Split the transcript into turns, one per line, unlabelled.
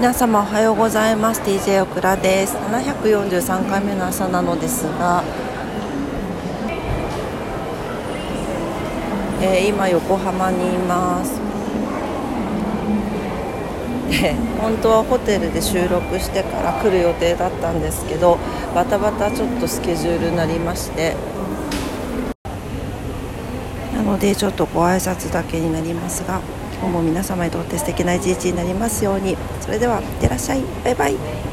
皆様おはようございます。DJ オクラです。743回目の朝なのですが、えー、今横浜にいます。で本当はホテルで収録してから来る予定だったんですけどバタバタちょっとスケジュールになりましてなのでちょっとご挨拶だけになりますが今日も皆様にとって素敵な一日になりますように。それではいってらっしゃい。バイバイ。